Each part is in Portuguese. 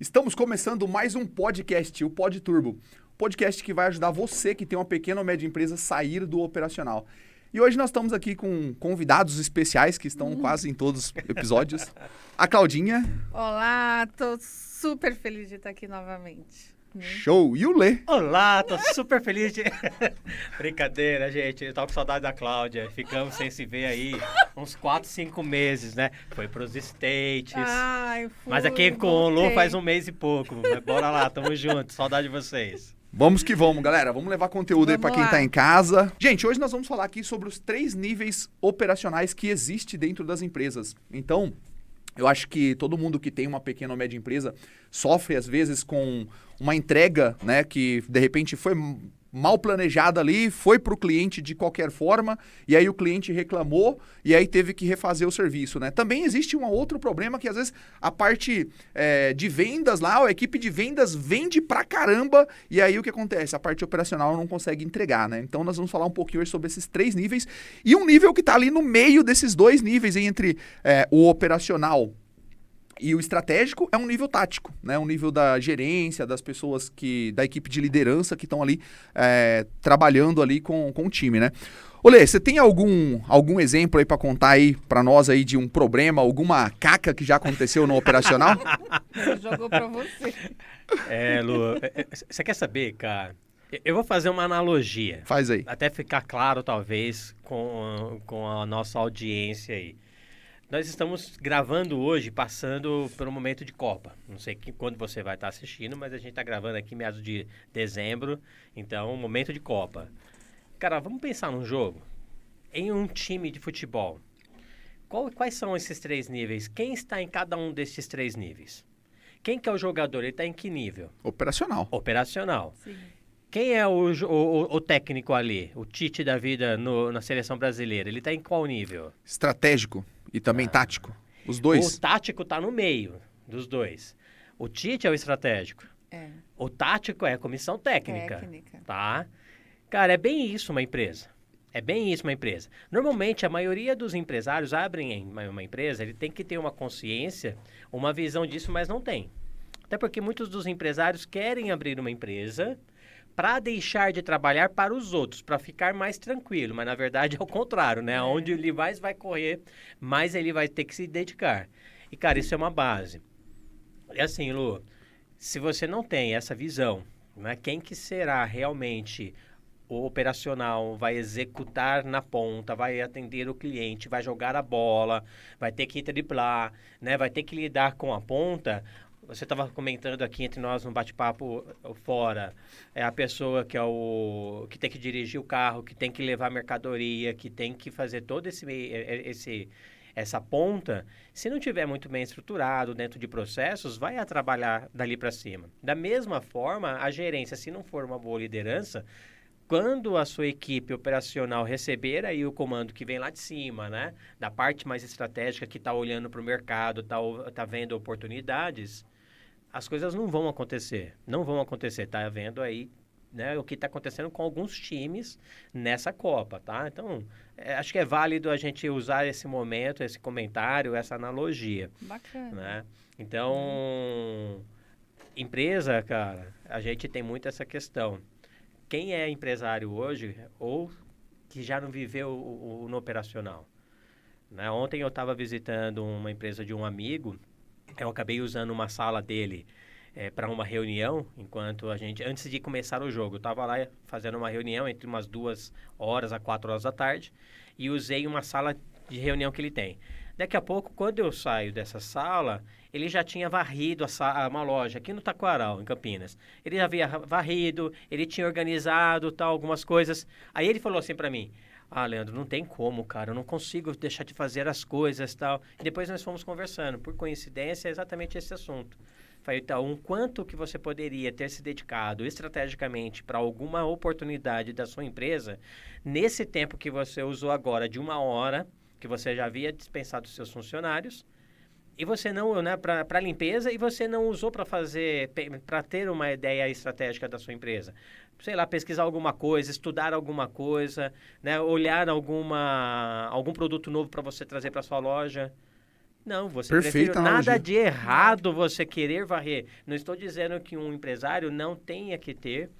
Estamos começando mais um podcast, o Pod Turbo. Podcast que vai ajudar você que tem uma pequena ou média empresa a sair do operacional. E hoje nós estamos aqui com convidados especiais que estão quase em todos os episódios. A Claudinha. Olá, tô super feliz de estar aqui novamente. Né? Show! E o Lê. Olá, tô super feliz de. Brincadeira, gente. Eu tava com saudade da Cláudia. Ficamos sem se ver aí uns 4, 5 meses, né? Foi pros States. Ai, fui, Mas aqui com o Lu faz um mês e pouco. Mas Bora lá, tamo junto. Saudade de vocês. Vamos que vamos, galera. Vamos levar conteúdo aí Vamos para quem lá. tá em casa. Gente, hoje nós vamos falar aqui sobre os três níveis operacionais que existe dentro das empresas. Então, eu acho que todo mundo que tem uma pequena ou média empresa sofre às vezes com uma entrega, né, que de repente foi mal planejada ali, foi para o cliente de qualquer forma, e aí o cliente reclamou e aí teve que refazer o serviço, né? Também existe um outro problema que às vezes a parte é, de vendas lá, a equipe de vendas vende pra caramba, e aí o que acontece? A parte operacional não consegue entregar, né? Então nós vamos falar um pouquinho hoje sobre esses três níveis e um nível que está ali no meio desses dois níveis, entre é, o operacional e o estratégico é um nível tático, né? Um nível da gerência, das pessoas que. da equipe de liderança que estão ali é, trabalhando ali com, com o time, né? Olê, você tem algum, algum exemplo aí para contar aí para nós aí de um problema, alguma caca que já aconteceu no operacional? Jogou pra você. É, Lu, é, é, você quer saber, cara? Eu- Eu vou fazer uma analogia. Faz aí. Até ficar claro, talvez, com, com a nossa audiência aí. Nós estamos gravando hoje, passando por um momento de Copa. Não sei que, quando você vai estar assistindo, mas a gente está gravando aqui meados de dezembro. Então, momento de Copa. Cara, vamos pensar num jogo. Em um time de futebol. Qual- quais são esses três níveis? Quem está em cada um desses três níveis? Quem que é o jogador? Ele está em que nível? Operacional. Operacional. Sim. Quem é o, o, o técnico ali? O Tite da vida no- na seleção brasileira? Ele tá em qual nível? Estratégico e também Ah. tático. Os dois. O tático tá no meio dos dois. O Tite é o estratégico. É, O tático é a comissão técnica. técnica. Tá? Cara, é bem isso uma empresa. É bem isso uma empresa. Normalmente, a maioria dos empresários abrem em uma uma empresa, ele tem que ter uma consciência, uma visão disso, mas não tem. Até porque muitos dos empresários querem abrir uma empresa para deixar de trabalhar para os outros, para ficar mais tranquilo. Mas, na verdade, é o contrário, né? Onde ele mais vai correr, mais ele vai ter que se dedicar. E, cara, isso é uma base. É assim, Lu, se você não tem essa visão, né, quem que será realmente o operacional, vai executar na ponta, vai atender o cliente, vai jogar a bola, vai ter que driblar, né, vai ter que lidar com a ponta. Você estava comentando aqui entre nós no bate-papo uh, fora, é a pessoa que é o que tem que dirigir o carro, que tem que levar mercadoria, que tem que fazer todo esse esse essa ponta, se não tiver muito bem estruturado dentro de processos, vai a trabalhar dali para cima. Da mesma forma, a gerência, se não for uma boa liderança, quando a sua equipe operacional receber aí o comando que vem lá de cima, né, da parte mais estratégica que está olhando para o mercado, está tá vendo oportunidades, as coisas não vão acontecer. Não vão acontecer. Está vendo aí né, o que está acontecendo com alguns times nessa Copa, tá? Então, é, acho que é válido a gente usar esse momento, esse comentário, essa analogia, Bacana. né? Então, empresa, cara, a gente tem muito essa questão. Quem é empresário hoje ou que já não viveu o, o- no operacional? Né? Ontem eu estava visitando uma empresa de um amigo, eu acabei usando uma sala dele para uma reunião, enquanto a gente, antes de começar o jogo, eu estava lá fazendo uma reunião entre umas duas horas a quatro horas da tarde e usei uma sala de reunião que ele tem. Daqui a pouco, quando eu saio dessa sala, ele já tinha varrido a uma loja aqui no Taquaral, em Campinas. Ele já havia varrido, ele tinha organizado tal, algumas coisas. Aí ele falou assim para mim: Ah, Leandro, não tem como, cara, eu não consigo deixar de fazer as coisas tal. E depois nós fomos conversando. Por coincidência, é exatamente esse assunto. Falei, então, um quanto que você poderia ter se dedicado estrategicamente para alguma oportunidade da sua empresa nesse tempo que você usou agora de uma hora, que você já havia dispensado seus funcionários, e você não, né, para limpeza, e você não usou para fazer, para ter uma ideia estratégica da sua empresa. Sei lá, pesquisar alguma coisa, estudar alguma coisa, né, olhar alguma, algum produto novo para você trazer para sua loja. Não, você Perfeita prefere nada de errado você querer varrer. Não estou dizendo que um empresário não tenha que ter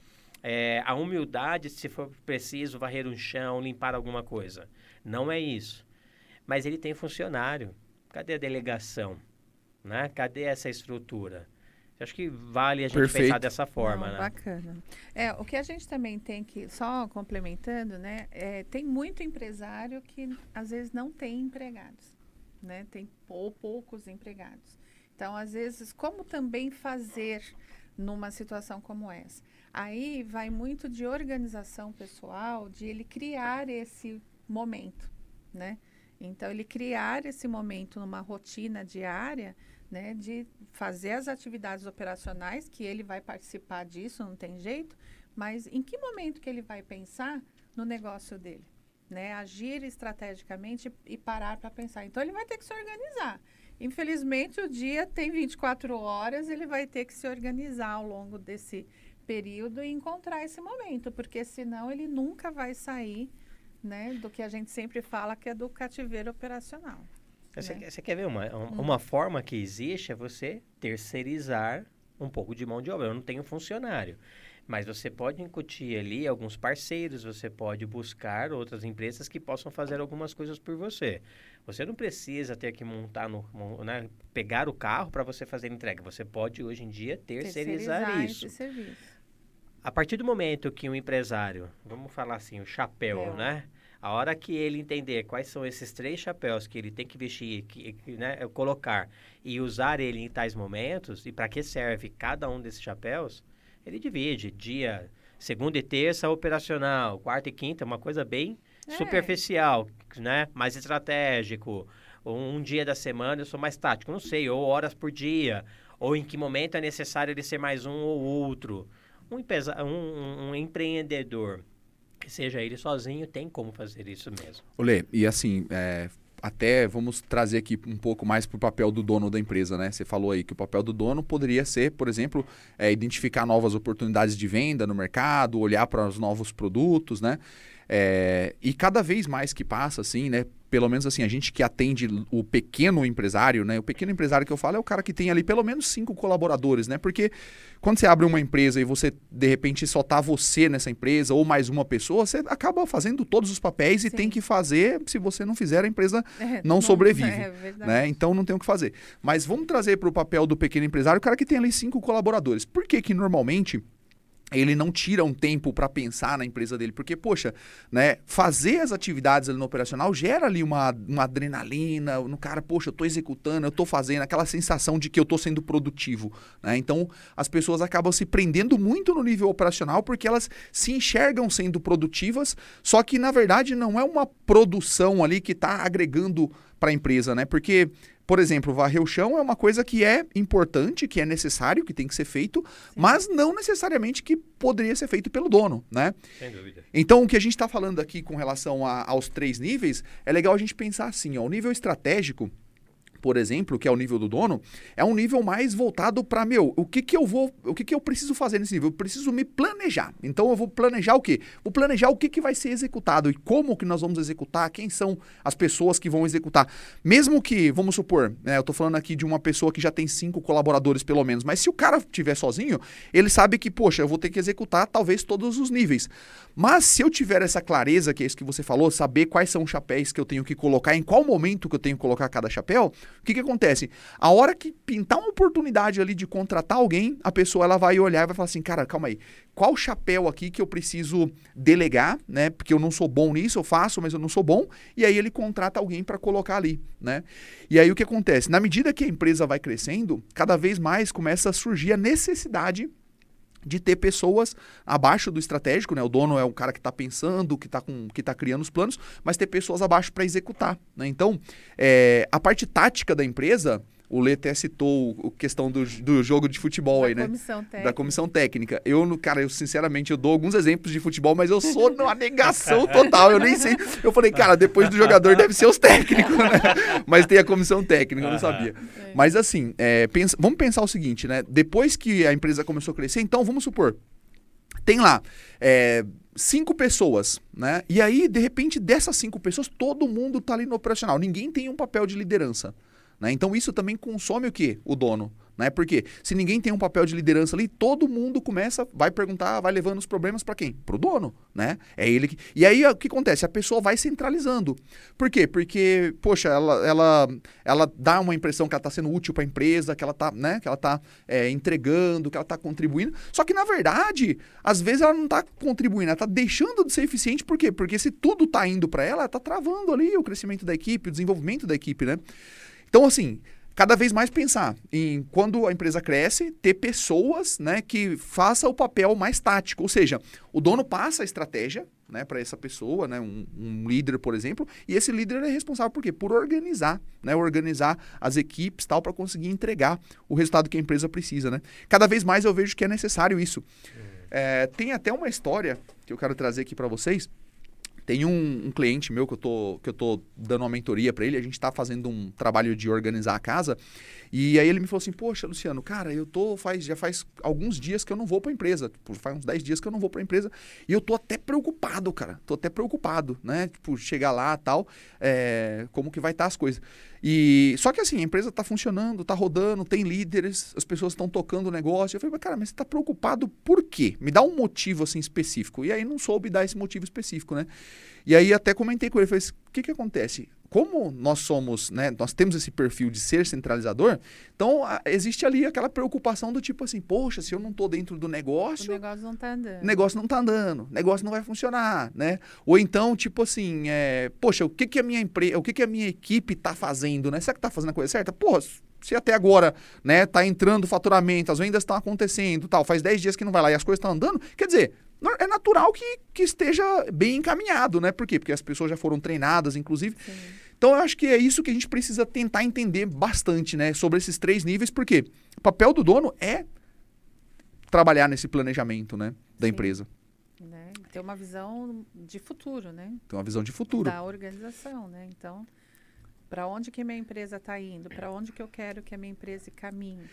é, a humildade, se for preciso, varrer um chão, limpar alguma coisa. Não é isso. Mas ele tem funcionário. Cadê a delegação? Né? Cadê essa estrutura? Eu Acho que vale a gente Perfeito. pensar dessa forma, Não, né? Bacana. É, o que a gente também tem que, só complementando, né? é, tem muito empresário que às vezes não tem empregados, né? Tem pou, poucos empregados. Então, às vezes, como também fazer numa situação como essa? Aí vai muito de organização pessoal, de ele criar esse momento, né? Então, ele criar esse momento numa rotina diária, né, de fazer as atividades operacionais, que ele vai participar disso, não tem jeito, mas em que momento que ele vai pensar no negócio dele? Né? Agir estrategicamente e parar para pensar. Então, ele vai ter que se organizar. Infelizmente, o dia tem 24 horas, ele vai ter que se organizar ao longo desse período e encontrar esse momento, porque senão ele nunca vai sair né, do que a gente sempre fala, que é do cativeiro operacional. Você, né? quer- você quer ver uma, um- Hum. uma forma que existe é você terceirizar um pouco de mão de obra. Eu não tenho funcionário. Mas você pode incutir ali alguns parceiros, você pode buscar outras empresas que possam fazer algumas coisas por você. Você não precisa ter que montar, no, né, pegar o carro para você fazer entrega. Você pode hoje em dia terceirizar, isso. A partir do momento que um empresário, vamos falar assim, o chapéu, É. né? A hora que ele entender quais são esses três chapéus que ele tem que vestir, que, né, colocar e usar ele em tais momentos e para que serve cada um desses chapéus, ele divide dia segunda e terça operacional, quarta e quinta uma coisa bem É. superficial, né? Mais estratégico. Um dia da semana eu sou mais tático, não sei, ou horas por dia, ou em que momento é necessário ele ser mais um ou outro. Um, um- um- empreendedor, que seja ele sozinho, tem como fazer isso mesmo. Olê, e assim, é, até vamos trazer aqui um pouco mais para o papel do dono da empresa, né? Você falou aí que o papel do dono poderia ser, por exemplo, é, identificar novas oportunidades de venda no mercado, olhar para os novos produtos, né? É, e cada vez mais que passa, assim, né? Pelo menos assim, a gente que atende o pequeno empresário, né? O pequeno empresário que eu falo é o cara que tem ali pelo menos cinco colaboradores, né? Porque quando você abre uma empresa e você, de repente, só tá você nessa empresa ou mais uma pessoa, você acaba fazendo todos os papéis e Sim. tem que fazer. Se você não fizer, a empresa É, Não sobrevive, É né? Então não tem o que fazer. Mas vamos trazer para o papel do pequeno empresário o cara que tem ali cinco colaboradores. Por que que normalmente ele não tira um tempo para pensar na empresa dele? Porque, poxa, né, fazer as atividades ali no operacional gera ali uma, uma adrenalina, no cara, poxa, eu tô executando, eu tô fazendo, aquela sensação de que eu tô sendo produtivo, né? Então, as pessoas acabam se prendendo muito no nível operacional porque elas se enxergam sendo produtivas, só que na verdade não é uma produção ali que está agregando para a empresa, né? Porque por exemplo, varrer o chão é uma coisa que é importante, que é necessário, que tem que ser feito, mas não necessariamente que poderia ser feito pelo dono, né? Sem dúvida. Então, o que a gente está falando aqui com relação a- aos três níveis, é legal a gente pensar assim, ó, o nível estratégico, por exemplo, que é o nível do dono, é um nível mais voltado para meu, o que que eu vou, o que que eu preciso fazer nesse nível? Eu preciso me planejar. Então eu vou planejar o quê? Vou planejar o que que vai ser executado e como que nós vamos executar, quem são as pessoas que vão executar. Mesmo que, vamos supor, né, eu tô falando aqui de uma pessoa que já tem cinco colaboradores pelo menos, mas se o cara estiver sozinho, ele sabe que, poxa, eu vou ter que executar talvez todos os níveis. Mas se eu tiver essa clareza, que é isso que você falou, saber quais são os chapéus que eu tenho que colocar, em qual momento que eu tenho que colocar cada chapéu, o que que acontece? A hora que pintar uma oportunidade ali de contratar alguém, a pessoa ela vai olhar e vai falar assim, cara, calma aí, qual chapéu aqui que eu preciso delegar, né? Porque eu não sou bom nisso, eu faço, mas eu não sou bom, e aí ele contrata alguém para colocar ali, né? E aí o que acontece? Na medida que a empresa vai crescendo, cada vez mais começa a surgir a necessidade de ter pessoas abaixo do estratégico, né? O dono é o cara que está pensando, que está que tá criando os planos, mas ter pessoas abaixo para executar, né? Então, é, a parte tática da empresa, o Lê até citou a questão do, do jogo de futebol Da aí, né? comissão da comissão técnica. Eu, no- cara, eu sinceramente, eu dou alguns exemplos de futebol, mas eu sou numa negação total. Eu nem sei. Eu falei, cara, depois do jogador deve ser os técnicos, né? Mas tem a comissão técnica, eu não sabia. Mas assim, é, pensa- vamos pensar o seguinte, né? Depois que a empresa começou a crescer, então vamos supor, tem lá é, cinco pessoas, né? E aí, de repente, dessas cinco pessoas, todo mundo tá ali no operacional. Ninguém tem um papel de liderança. Né? Então isso também consome o quê? O dono. Né? Porque se ninguém tem um papel de liderança ali, todo mundo começa, vai perguntar, vai levando os problemas para quem? Para o dono, né? É ele que... E aí o que acontece? A pessoa vai centralizando. Por quê? Porque, poxa, ela, ela, ela dá uma impressão que ela está sendo útil para a empresa, que ela está né? que ela tá, é, entregando, que ela está contribuindo. Só que, na verdade, às vezes ela não está contribuindo, ela está deixando de ser eficiente. Por quê? Porque se tudo está indo para ela, ela está travando ali o crescimento da equipe, o desenvolvimento da equipe, né? Então, assim, cada vez mais pensar em quando a empresa cresce, ter pessoas né, que faça o papel mais tático. Ou seja, o dono passa a estratégia né, para essa pessoa, né, um, um, líder, por exemplo, e esse líder é responsável por quê? Por organizar, né, organizar as equipes tal para conseguir entregar o resultado que a empresa precisa. Né? Cada vez mais eu vejo que é necessário isso. É, tem até uma história que eu quero trazer aqui para vocês tem um, um, cliente meu que eu tô, que eu tô dando uma mentoria para ele, a gente está fazendo um trabalho de organizar a casa. E aí ele me falou assim: "Poxa, Luciano, cara, eu tô faz já faz alguns dias que eu não vou para a empresa, tipo, faz uns 10 dias que eu não vou para a empresa, e eu tô até preocupado, cara. Tô até preocupado, né? Tipo, chegar lá, tal, é, como que vai estar tá as coisas. E só que assim, a empresa está funcionando, está rodando, tem líderes, as pessoas estão tocando o negócio. Eu falei, cara, mas você está preocupado por quê? Me dá um motivo assim específico. E aí não soube dar esse motivo específico, né? E aí até comentei com ele, falei, o que que acontece? Como nós somos, né, nós temos esse perfil de ser centralizador, então a, existe ali aquela preocupação do tipo assim, poxa, se eu não estou dentro do negócio, o negócio não está andando, negócio não está andando, negócio não vai funcionar, né? Ou então tipo assim, é, poxa, o que que a minha empresa, o que que a minha equipe está fazendo, né? Será que está fazendo a coisa certa? Porra, se até agora, né, tá entrando faturamento, as vendas estão acontecendo, tal, faz 10 dias que não vai lá e as coisas estão andando, quer dizer, é natural que, que esteja bem encaminhado, né? Por quê? Porque as pessoas já foram treinadas, inclusive. Sim. Então, eu acho que é isso que a gente precisa tentar entender bastante, né? Sobre esses três níveis, porque o papel do dono é trabalhar nesse planejamento, né? Da Sim. empresa. Né? Ter uma visão de futuro, né? Ter uma visão de futuro. Da organização, né? Então, para onde que minha empresa está indo? Para onde que eu quero que a minha empresa caminhe?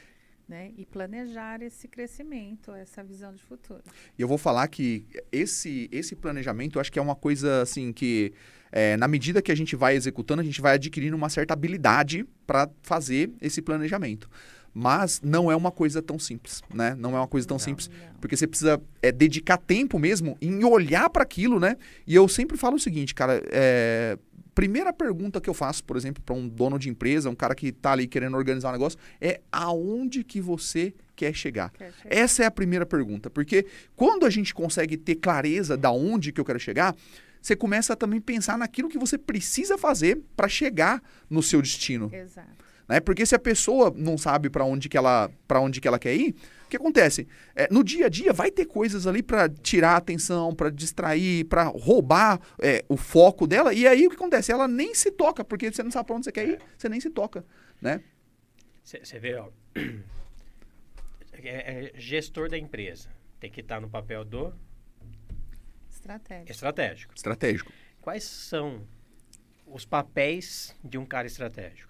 Né? E planejar esse crescimento, essa visão de futuro. E eu vou falar que esse, esse planejamento, eu acho que é uma coisa assim que, é, na medida que a gente vai executando, a gente vai adquirindo uma certa habilidade para fazer esse planejamento. Mas não é uma coisa tão simples, né? Não é uma coisa tão não, simples, não. porque você precisa é, dedicar tempo mesmo em olhar para aquilo, né? E eu sempre falo o seguinte, cara, é, primeira pergunta que eu faço, por exemplo, para um dono de empresa, um cara que está ali querendo organizar um negócio, é aonde que você quer chegar? quer chegar? Essa é a primeira pergunta, porque quando a gente consegue ter clareza da onde que eu quero chegar, você começa a também pensar naquilo que você precisa fazer para chegar no seu destino. Exato. Né? Porque se a pessoa não sabe para onde que ela para onde que ela quer ir, o que acontece? É, no dia a dia vai ter coisas ali para tirar a atenção, para distrair, para roubar é, o foco dela. E aí o que acontece? Ela nem se toca, porque você não sabe para onde você quer ir, você nem se toca, né? Você vê, ó, é, é gestor da empresa tem que estar no papel do estratégico. Estratégico. Estratégico. Quais são os papéis de um cara estratégico?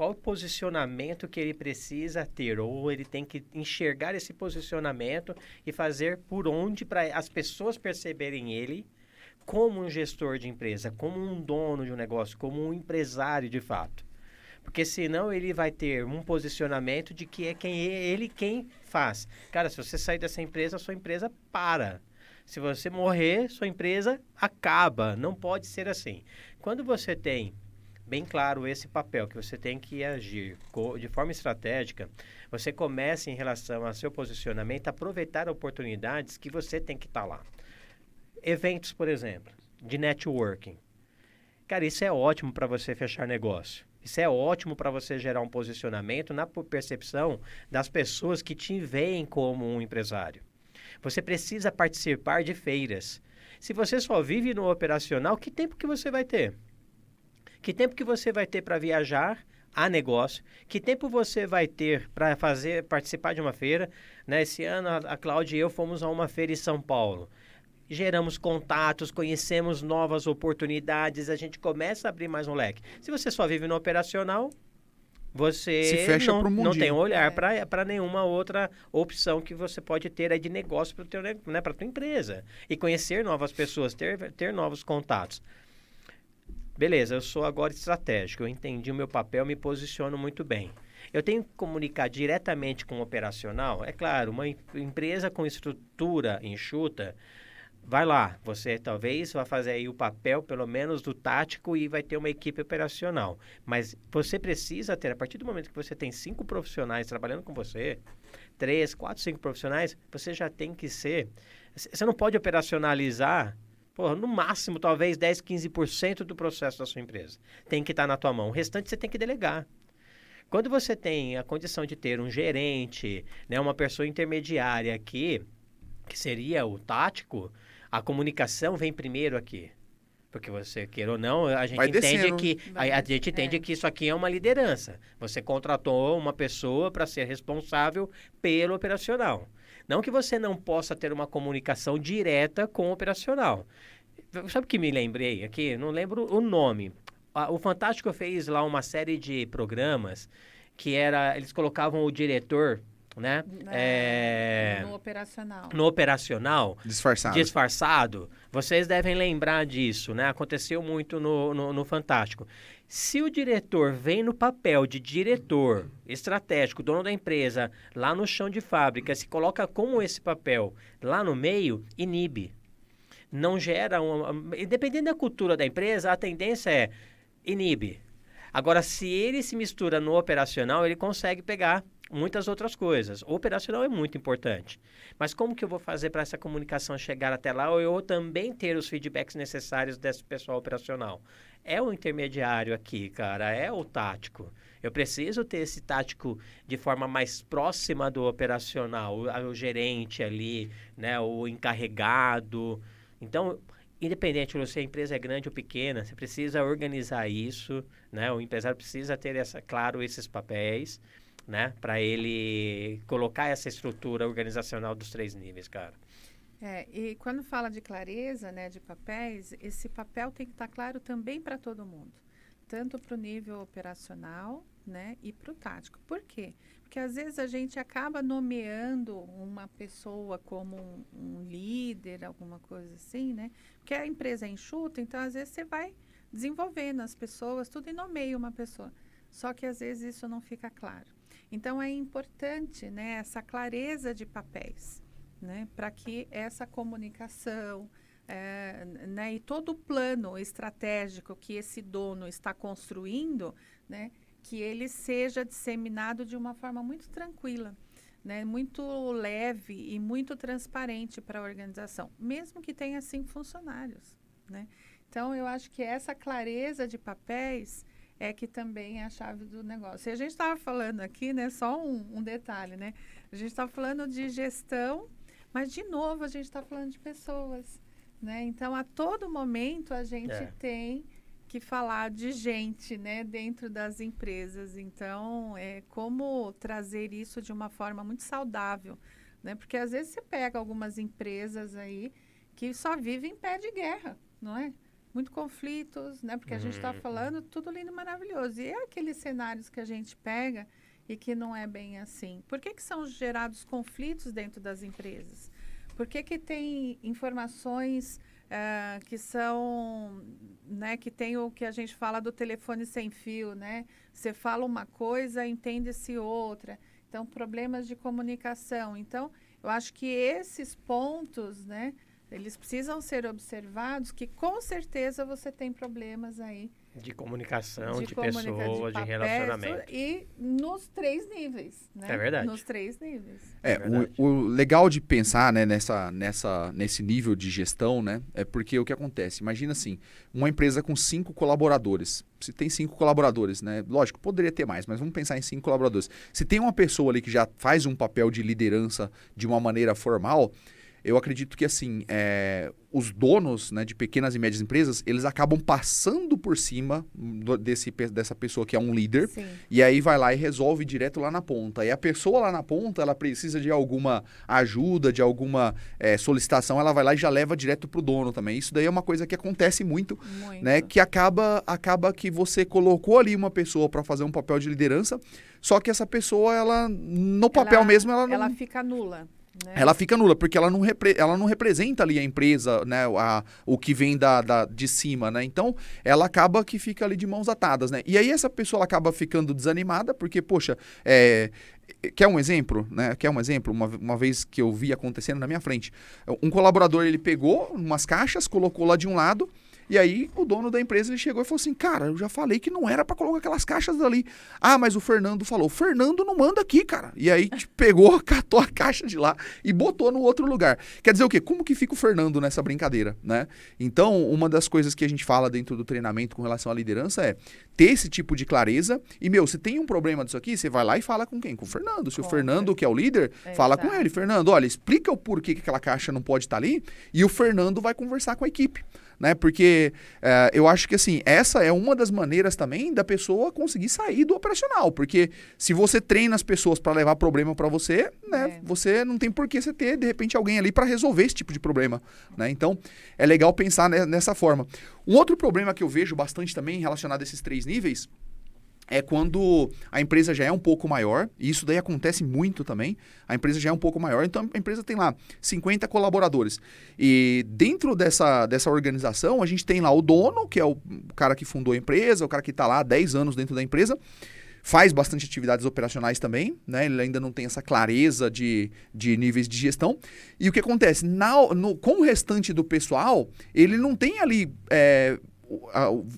Qual o posicionamento que ele precisa ter, ou ele tem que enxergar esse posicionamento e fazer por onde para as pessoas perceberem ele como um gestor de empresa, como um dono de um negócio, como um empresário de fato. Porque senão ele vai ter um posicionamento de que é quem é ele quem faz. Cara, se você sair dessa empresa, sua empresa para. Se você morrer, sua empresa acaba. Não pode ser assim. Quando você tem bem claro esse papel que você tem que agir de forma estratégica, você começa em relação ao seu posicionamento aproveitar oportunidades que você tem que estar tá lá. Eventos, por exemplo, de networking. Cara, isso é ótimo para você fechar negócio. Isso é ótimo para você gerar um posicionamento na percepção das pessoas que te veem como um empresário. Você precisa participar de feiras. Se você só vive no operacional, que tempo que você vai ter? Que tempo que você vai ter para viajar a negócio? Que tempo você vai ter para fazer participar de uma feira? Né? Esse ano a, a Cláudia e eu fomos a uma feira em São Paulo. Geramos contatos, conhecemos novas oportunidades, a gente começa a abrir mais um leque. Se você só vive no operacional, você não, não tem um olhar é. para nenhuma outra opção que você pode ter aí de negócio para né, a tua empresa. E conhecer novas pessoas, ter, ter novos contatos beleza, eu sou agora estratégico, eu entendi o meu papel, me posiciono muito bem. Eu tenho que comunicar diretamente com o operacional. É claro, uma empresa com estrutura enxuta, vai lá, você talvez vá fazer aí o papel, pelo menos, do tático e vai ter uma equipe operacional. Mas você precisa ter, a partir do momento que você tem cinco profissionais trabalhando com você, três, quatro, cinco profissionais, você já tem que ser. Você não pode operacionalizar Porra, no máximo, talvez 10, 15% do processo da sua empresa. Tem que estar na tua mão. O restante você tem que delegar. Quando você tem a condição de ter um gerente, né, uma pessoa intermediária aqui, que seria o tático, a comunicação vem primeiro aqui. Porque você queira ou não, a gente Vai entende descendo. que a, a, gente entende é. que isso aqui é uma liderança. Você contratou uma pessoa para ser responsável pelo operacional. Não que você não possa ter uma comunicação direta com o operacional. Sabe o que me lembrei aqui? Não lembro o nome. O Fantástico fez lá uma série de programas que era eles colocavam o diretor né? É, é, no operacional. No operacional. Disfarçado. Disfarçado. Vocês devem lembrar disso, né? Aconteceu muito no, no, no, Fantástico. Se o diretor vem no papel de diretor estratégico, dono da empresa, lá no chão de fábrica, se coloca como esse papel lá no meio, inibe. Não gera uma. Independente da cultura da empresa, a tendência é inibe. Agora, se ele se mistura no operacional, ele consegue pegar muitas outras coisas. O operacional é muito importante. Mas como que eu vou fazer para essa comunicação chegar até lá ou eu também ter os feedbacks necessários desse pessoal operacional? É o intermediário aqui, cara, é o tático. Eu preciso ter esse tático de forma mais próxima do operacional, o, o gerente ali, né, o encarregado. Então, independente se a empresa é grande ou pequena, você precisa organizar isso, né? O empresário precisa ter essa, claro esses papéis né? Para ele colocar essa estrutura organizacional dos três níveis, cara. É, e quando fala de clareza, né, de papéis, esse papel tem que estar tá claro também para todo mundo, tanto para o nível operacional, né, e para o tático. Por quê? Porque às vezes a gente acaba nomeando uma pessoa como um, um líder, alguma coisa assim, né? Porque a empresa é enxuta, então às vezes você vai desenvolvendo as pessoas, tudo e nomeia uma pessoa. Só que às vezes isso não fica claro. Então é importante né, essa clareza de papéis, né, para que essa comunicação é, né, e todo o plano estratégico que esse dono está construindo, né, que ele seja disseminado de uma forma muito tranquila. Né, muito leve e muito transparente para a organização, mesmo que tenha cinco funcionários. Né? Então, eu acho que essa clareza de papéis é que também é a chave do negócio. E a gente estava falando aqui, né, só um, um detalhe, né? A gente está falando de gestão, mas de novo a gente está falando de pessoas, né? Então a todo momento a gente é. tem que falar de gente, né, dentro das empresas. Então é como trazer isso de uma forma muito saudável, né? Porque às vezes você pega algumas empresas aí que só vivem em pé de guerra, não é? Muito conflitos, né? Porque a gente está uhum. falando tudo lindo e maravilhoso. E é aqueles cenários que a gente pega e que não é bem assim. Por que, que são gerados conflitos dentro das empresas? Por que, que tem informações uh, que são, né? Que tem o que a gente fala do telefone sem fio, né? Você fala uma coisa, entende-se outra. Então, problemas de comunicação. Então, eu acho que esses pontos, né? Eles precisam ser observados que com certeza você tem problemas aí. De comunicação, de, de comunica pessoa, de, de, relacionamento. E nos três níveis, né? É verdade. Nos três níveis. É, é o, o, legal de pensar né, nessa, nessa, nesse nível de gestão, né? É porque o que acontece? Imagina assim, uma empresa com cinco colaboradores. Se tem cinco colaboradores, né? Lógico, poderia ter mais, mas vamos pensar em cinco colaboradores. Se tem uma pessoa ali que já faz um papel de liderança de uma maneira formal eu acredito que assim é, os donos né, de pequenas e médias empresas eles acabam passando por cima do, desse, dessa pessoa que é um líder Sim. e aí vai lá e resolve direto lá na ponta e a pessoa lá na ponta ela precisa de alguma ajuda de alguma é, solicitação ela vai lá e já leva direto pro dono também isso daí é uma coisa que acontece muito, muito. né que acaba acaba que você colocou ali uma pessoa para fazer um papel de liderança só que essa pessoa ela no papel ela, mesmo ela não... ela fica nula Né? ela fica nula, porque ela não, repre- ela não representa ali a empresa, né? A, o que vem da, da- de cima, né? Então, ela acaba que fica ali de mãos atadas, né? E aí essa pessoa acaba ficando desanimada, porque, poxa, é, Quer um exemplo, né? Quer um exemplo? Uma, uma vez que eu vi acontecendo na minha frente. Um colaborador, ele pegou umas caixas, colocou lá de um lado, e aí o dono da empresa ele chegou e falou assim: Cara, eu já falei que não era para colocar aquelas caixas ali. Ah, mas o Fernando falou: O Fernando não manda aqui, cara. E aí tipo, pegou, catou a caixa de lá e botou no outro lugar. Quer dizer o quê? Como que fica o Fernando nessa brincadeira, né? Então, uma das coisas que a gente fala dentro do treinamento com relação à liderança é ter esse tipo de clareza. E, meu, se tem um problema disso aqui, você vai lá e fala com quem? Com o Fernando. Se o Com Fernando, que é o líder, fala com ele. Fernando, olha, explica o porquê que aquela caixa não pode estar ali. E o Fernando vai conversar com a equipe né? Porque é, eu acho que assim, essa é uma das maneiras também da pessoa conseguir sair do operacional. Porque se você treina as pessoas para levar problema para você, né? É. Você não tem por que você ter, de repente, alguém ali para resolver esse tipo de problema. Né? Então, é legal pensar ne- nessa forma. Um outro problema que eu vejo bastante também relacionado a esses três níveis é quando a empresa já é um pouco maior, e isso daí acontece muito também. A empresa já é um pouco maior, então a empresa tem lá 50 colaboradores. E dentro dessa, dessa organização, a gente tem lá o dono, que é o cara que fundou a empresa, o cara que está lá há 10 anos dentro da empresa, faz bastante atividades operacionais também, né? Ele ainda não tem essa clareza de, de níveis de gestão. E o que acontece? Na, no, com o restante do pessoal, ele não tem ali. é,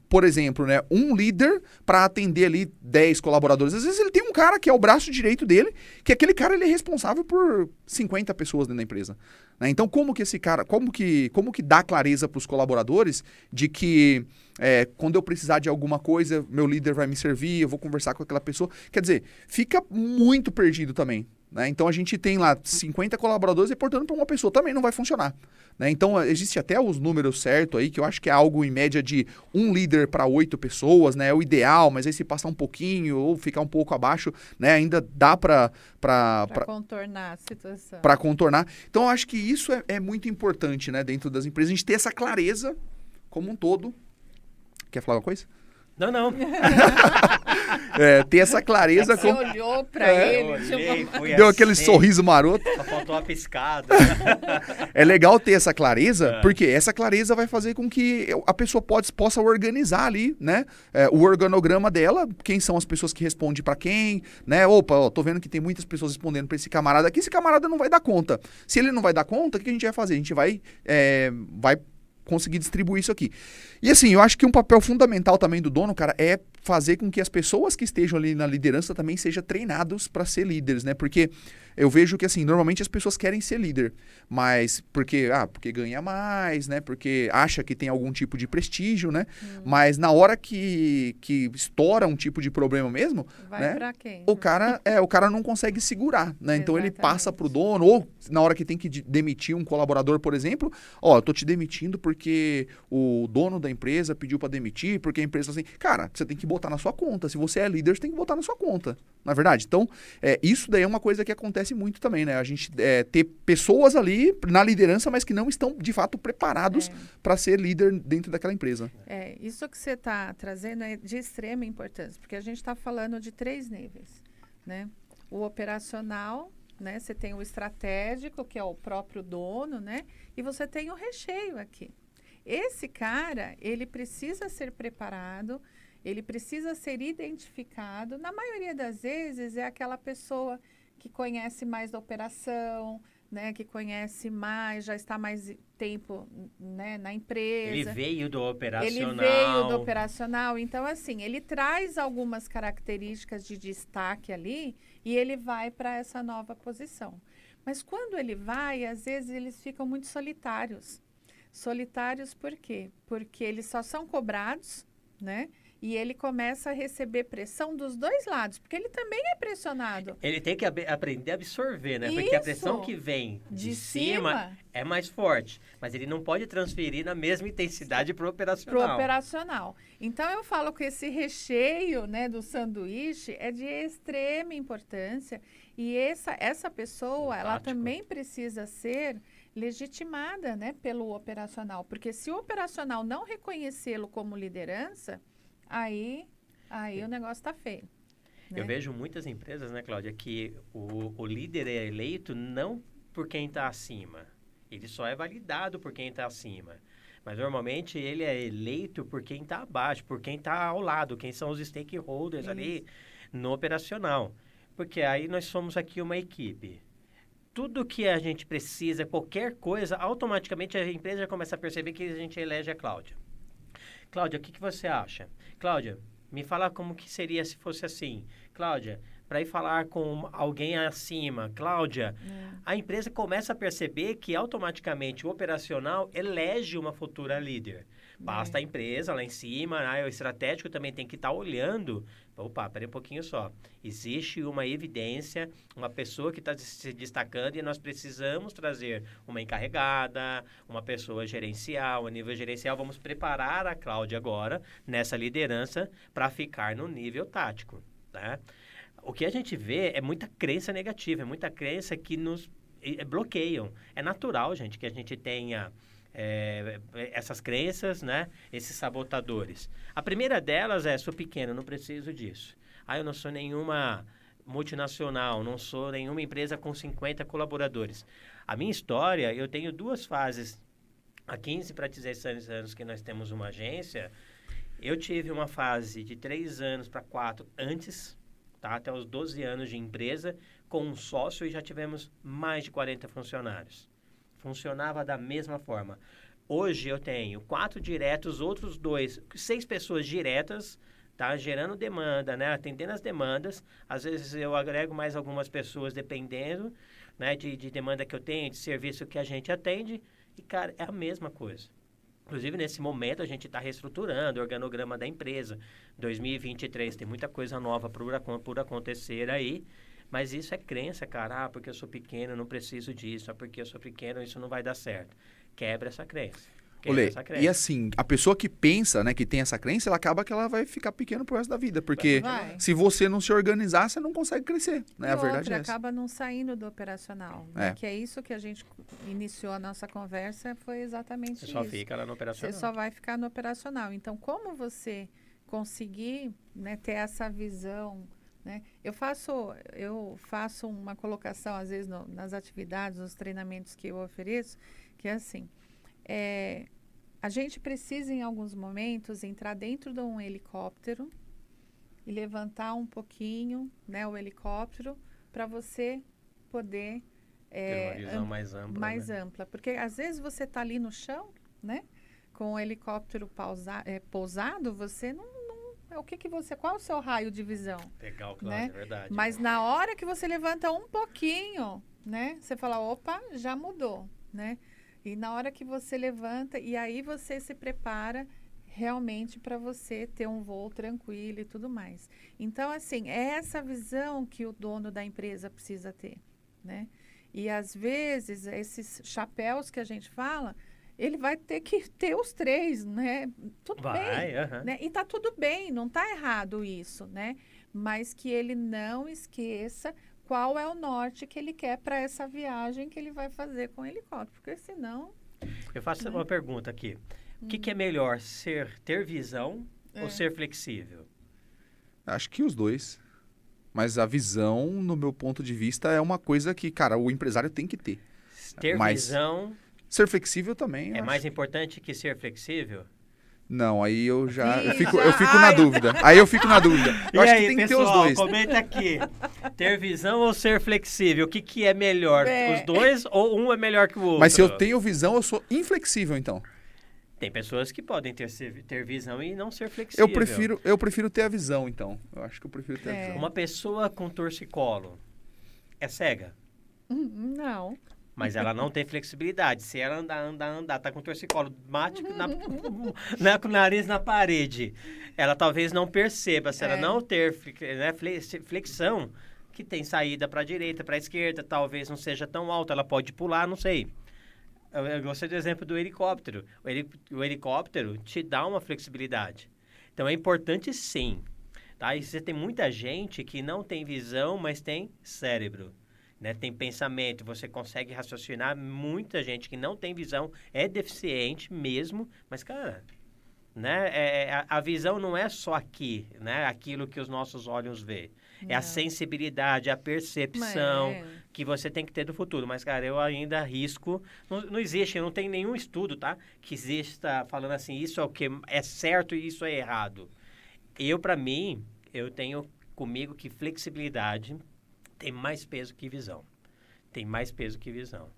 por exemplo, né, um líder para atender ali 10 colaboradores. Às vezes ele tem um cara que é o braço direito dele, que aquele cara ele é responsável por 50 pessoas dentro da empresa. né? Então, como que esse cara, como que, como que dá clareza para os colaboradores de que é, quando eu precisar de alguma coisa, meu líder vai me servir, eu vou conversar com aquela pessoa. Quer dizer, fica muito perdido também. Né? Então a gente tem lá 50 colaboradores reportando para uma pessoa, também não vai funcionar. Né? Então existe até os números certos aí, que eu acho que é algo em média de um líder para oito pessoas, né? É o ideal, mas aí se passar um pouquinho ou ficar um pouco abaixo, né? Ainda dá para Para contornar a situação. para contornar. Então, eu acho que isso é, é muito importante, né, dentro das empresas, a gente ter essa clareza como um todo. Quer falar uma coisa? Não, não. É, ter essa clareza Você com... olhou para É, ele, Eu olhei, fui Deu aquele assim, sorriso maroto. Só faltou uma piscada. É legal ter essa clareza, É. porque essa clareza vai fazer com que eu- a pessoa pode, possa organizar ali, né? é, o organograma dela, quem são as pessoas que respondem pra quem, né? Opa, ó, tô vendo que tem muitas pessoas respondendo pra esse camarada aqui, esse camarada não vai dar conta. Se ele não vai dar conta, o que a gente vai fazer? A gente vai, é, vai conseguir distribuir isso aqui. E assim, eu acho que um papel fundamental também do dono, cara, é fazer com que as pessoas que estejam ali na liderança também sejam treinados para ser líderes, né? Porque eu vejo que assim, normalmente as pessoas querem ser líder, mas porque, ah, porque ganha mais, né? Porque acha que tem algum tipo de prestígio, né? Mas na hora que, que estoura um tipo de problema mesmo, vai né? para quem? o cara, é, o cara não consegue segurar, né? Então ele passa Exatamente. pro dono, ou na hora que tem que de- demitir um colaborador, por exemplo, ó, eu tô te demitindo porque o dono da empresa pediu para demitir, porque a empresa assim, cara, você tem que botar na sua conta. Se você é líder, você tem que botar na sua conta. Na verdade, então, é, isso daí é uma coisa que acontece muito também, né? A gente é, ter pessoas ali na liderança, mas que não estão de fato preparados É. para ser líder dentro daquela empresa. É, isso que você está trazendo é de extrema importância, porque a gente está falando de três níveis, né? O operacional, né? Você tem o estratégico, que é o próprio dono, né? E você tem o recheio aqui. Esse cara, ele precisa ser preparado, ele precisa ser identificado. Na maioria das vezes é aquela pessoa que conhece mais da operação, né? Que conhece mais, já está mais tempo, né? Na empresa. Ele veio do operacional. Ele veio do operacional, então assim, ele traz algumas características de destaque ali e ele vai para essa nova posição. Mas quando ele vai, às vezes eles ficam muito solitários. Solitários por quê? Porque eles só são cobrados, né? E ele começa a receber pressão dos dois lados, porque ele também é pressionado. Ele tem que ab- aprender a absorver, né? Porque a pressão Isso. que vem de, De cima, cima é mais forte. Mas ele não pode transferir na mesma intensidade pro operacional. Pro operacional. Então eu falo que esse recheio, né, do sanduíche é de extrema importância e essa essa pessoa, ela também precisa ser legitimada, né, pelo operacional, porque se o operacional não reconhecê-lo como liderança, aí aí o negócio tá feio. Eu né? vejo muitas empresas, né, Cláudia, que o, o líder é eleito não por quem está acima. Ele só é validado por quem está acima. Mas normalmente ele é eleito por quem está abaixo, por quem está ao lado, quem são os stakeholders Isso. ali no operacional. Porque aí nós somos aqui uma equipe. Tudo que a gente precisa, qualquer coisa, automaticamente a empresa já começa a perceber que a gente elege a Cláudia. Cláudia, o que, que você acha? Cláudia, me fala como que seria se fosse assim. Cláudia, para ir falar com alguém acima, Cláudia, é. a empresa começa a perceber que automaticamente o operacional elege uma futura líder. Basta é. a empresa lá em cima, né? o estratégico também tem que estar tá olhando. Opa, peraí um pouquinho só. Existe uma evidência, uma pessoa que está se destacando e nós precisamos trazer uma encarregada, uma pessoa gerencial, a nível gerencial. Vamos preparar a Cláudia agora nessa liderança para ficar no nível tático. Né? o que a gente vê é muita crença negativa, é muita crença que nos bloqueiam. É natural, gente, que a gente tenha é, essas crenças, né? Esses sabotadores. A primeira delas é, sou pequeno, não preciso disso. Ah, eu não sou nenhuma multinacional, não sou nenhuma empresa com 50 colaboradores. A minha história, eu tenho duas fases. Há 15 para 16 anos que nós temos uma agência, eu tive uma fase de 3 anos para 4 antes tá? até os 12 anos de empresa, com um sócio e já tivemos mais de 40 funcionários. Funcionava da mesma forma. Hoje eu tenho quatro diretos, outros dois, seis pessoas diretas, tá? Gerando demanda, né? Atendendo as demandas. Às vezes eu agrego mais algumas pessoas dependendo, né? De, de demanda que eu tenho, de serviço que a gente atende. E, cara, é a mesma coisa. Inclusive, nesse momento, a gente está reestruturando o organograma da empresa. 2023 tem muita coisa nova por, por acontecer aí. Mas isso é crença, cara. Ah, porque eu sou pequeno, não preciso disso. Ah, porque eu sou pequeno, isso não vai dar certo. Quebra essa crença. Olê, e assim, a pessoa que pensa, né, que tem essa crença, ela acaba que ela vai ficar pequeno pro resto da vida. Porque vai. se você não se organizar, você não consegue crescer. Né? E a verdade outra, é essa. acaba não saindo do operacional. Né? É. Que é isso que a gente iniciou a nossa conversa, foi exatamente você isso. Você só fica lá no operacional. Você só vai ficar no operacional. Então, como você conseguir né, ter essa visão né? Eu faço eu faço uma colocação às vezes no, nas atividades, nos treinamentos que eu ofereço, que é assim, é, a gente precisa, em alguns momentos, entrar dentro de um helicóptero e levantar um pouquinho né, o helicóptero para você poder. É, Ter uma visão mais ampla. Mais né? ampla. Porque às vezes você está ali no chão, né? Com o helicóptero pausa, é, pousado, você não, o que, que você. Qual é o seu raio de visão? Legal, claro, né? é verdade. Mas na hora que você levanta um pouquinho, né? Você fala, opa, já mudou, né? E na hora que você levanta, e aí você se prepara realmente para você ter um voo tranquilo e tudo mais. Então, assim, é essa visão que o dono da empresa precisa ter, né? E às vezes, esses chapéus que a gente fala, ele vai ter que ter os três, né? Tudo vai, bem. Uh -huh. né? E tá tudo bem, não tá errado isso, né? Mas que ele não esqueça qual é o norte que ele quer para essa viagem que ele vai fazer com o helicóptero, porque senão. Eu faço né? uma pergunta aqui. O que, que, é melhor, ser ter visão é. ou ser flexível? Acho que os dois. Mas a visão, no meu ponto de vista, é uma coisa que, cara, o empresário tem que ter. Ter Mas visão. Ser flexível também. É mais acho. importante que ser flexível? Não, aí eu já eu fico, eu fico na dúvida. Aí eu fico na dúvida. Eu e acho aí, que tem pessoal, que ter os dois. Comenta aqui. Ter visão ou ser flexível? O que, que é melhor? É. Os dois ou um é melhor que o outro? Mas se eu tenho visão, eu sou inflexível, então. Tem pessoas que podem ter, ter visão e não ser flexível. Eu prefiro, eu prefiro ter a visão, então. Eu acho que eu prefiro ter é. a visão. Uma pessoa com torcicolo é cega? Não. Mas ela não tem flexibilidade. Se ela andar, andar, andar, tá com o torcicolo bate na, né, com o nariz na parede, ela talvez não perceba. Se ela é. não ter né, flexão, que tem saída para a direita, para a esquerda, talvez não seja tão alta, ela pode pular, não sei. Eu, eu gostei do exemplo do helicóptero. O, heli, o helicóptero te dá uma flexibilidade. Então é importante sim. Tá? E você tem muita gente que não tem visão, mas tem cérebro né? Tem pensamento, você consegue raciocinar. Muita gente que não tem visão é deficiente mesmo, mas, cara, né? É, a, a, visão não é só aqui, né? Aquilo que os nossos olhos vê. É a Não. sensibilidade, a percepção É. que você tem que ter do futuro. Mas, cara, eu ainda arrisco. Não, não existe, não tem nenhum estudo, tá? Que exista falando assim, isso é o que é certo e isso é errado. Eu, para mim, eu tenho comigo que flexibilidade tem mais peso que visão. Tem mais peso que visão.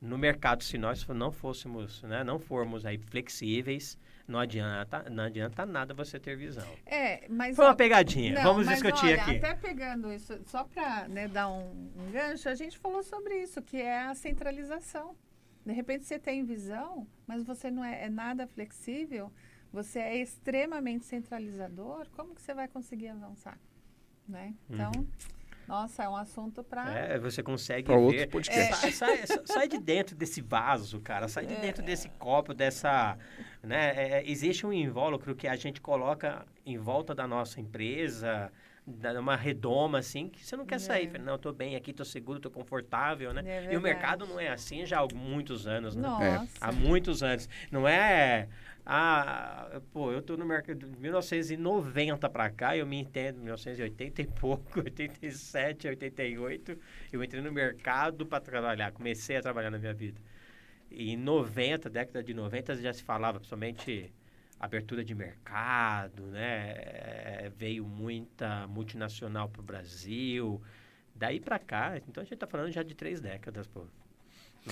No mercado, se nós não fôssemos, né, não formos aí flexíveis, não adianta, não adianta nada você ter visão. É, mas. Foi uma pegadinha. Não, Vamos discutir olha, aqui. Até pegando isso, só para dar um, um gancho, a gente falou sobre isso, que é a centralização. De repente você tem visão, mas você não é, é nada flexível, você é extremamente centralizador, como que você vai conseguir avançar? Né? Então, nossa, é um assunto para. É, você consegue Pra outro ver. podcast. É, sai, sai- sai de dentro desse vaso, cara. Sai de dentro desse copo, dessa. Né? É, é, existe um invólucro que a gente coloca em volta da nossa empresa, da- uma redoma, assim, que você não quer sair. É. Fala, Não, eu tô bem aqui, tô seguro, tô confortável, né? É e o mercado não é assim já há muitos anos, né? Nossa. Há muitos anos. Não é. Ah, pô, eu tô no mercado de 1990 pra cá, eu me entendo, 1980 e pouco, 87, 88, eu entrei no mercado para trabalhar, comecei a trabalhar na minha vida. E em 90, década de 90, já se falava, principalmente abertura de mercado, né? É, veio muita multinacional pro Brasil. Daí pra cá, então a gente tá falando já de três décadas, pô.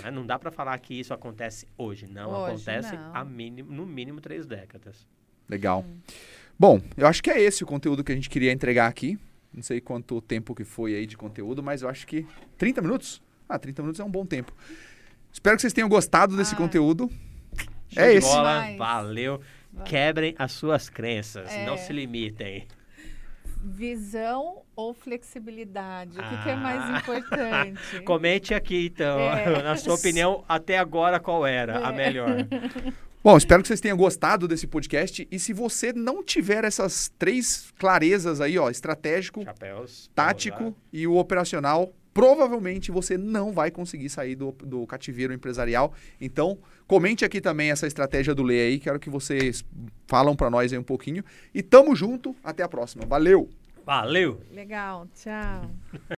Né? Não dá para falar que isso acontece hoje. Não, Hoje, acontece não. há mínimo, no mínimo três décadas. Legal. Bom, eu acho que é esse o conteúdo que a gente queria entregar aqui. Não sei quanto tempo que foi aí de conteúdo, mas eu acho que 30 minutos? Ah, 30 minutos é um bom tempo. Espero que vocês tenham gostado desse Ah. conteúdo. Show É Demais. valeu. Vai. Quebrem as suas crenças, É. não se limitem. Visão ou flexibilidade? O que, que é Ah. mais importante? Comente aqui, então, É. na sua opinião, até agora qual era a É. melhor. Bom, espero que vocês tenham gostado desse podcast. E se você não tiver essas três clarezas aí, ó, estratégico, Chapéus. tático e o operacional, provavelmente você não vai conseguir sair do, do cativeiro empresarial. Então, comente aqui também essa estratégia do Lê aí, quero que vocês falam para nós aí um pouquinho. E tamo junto, até a próxima. Valeu! Valeu! Legal, tchau.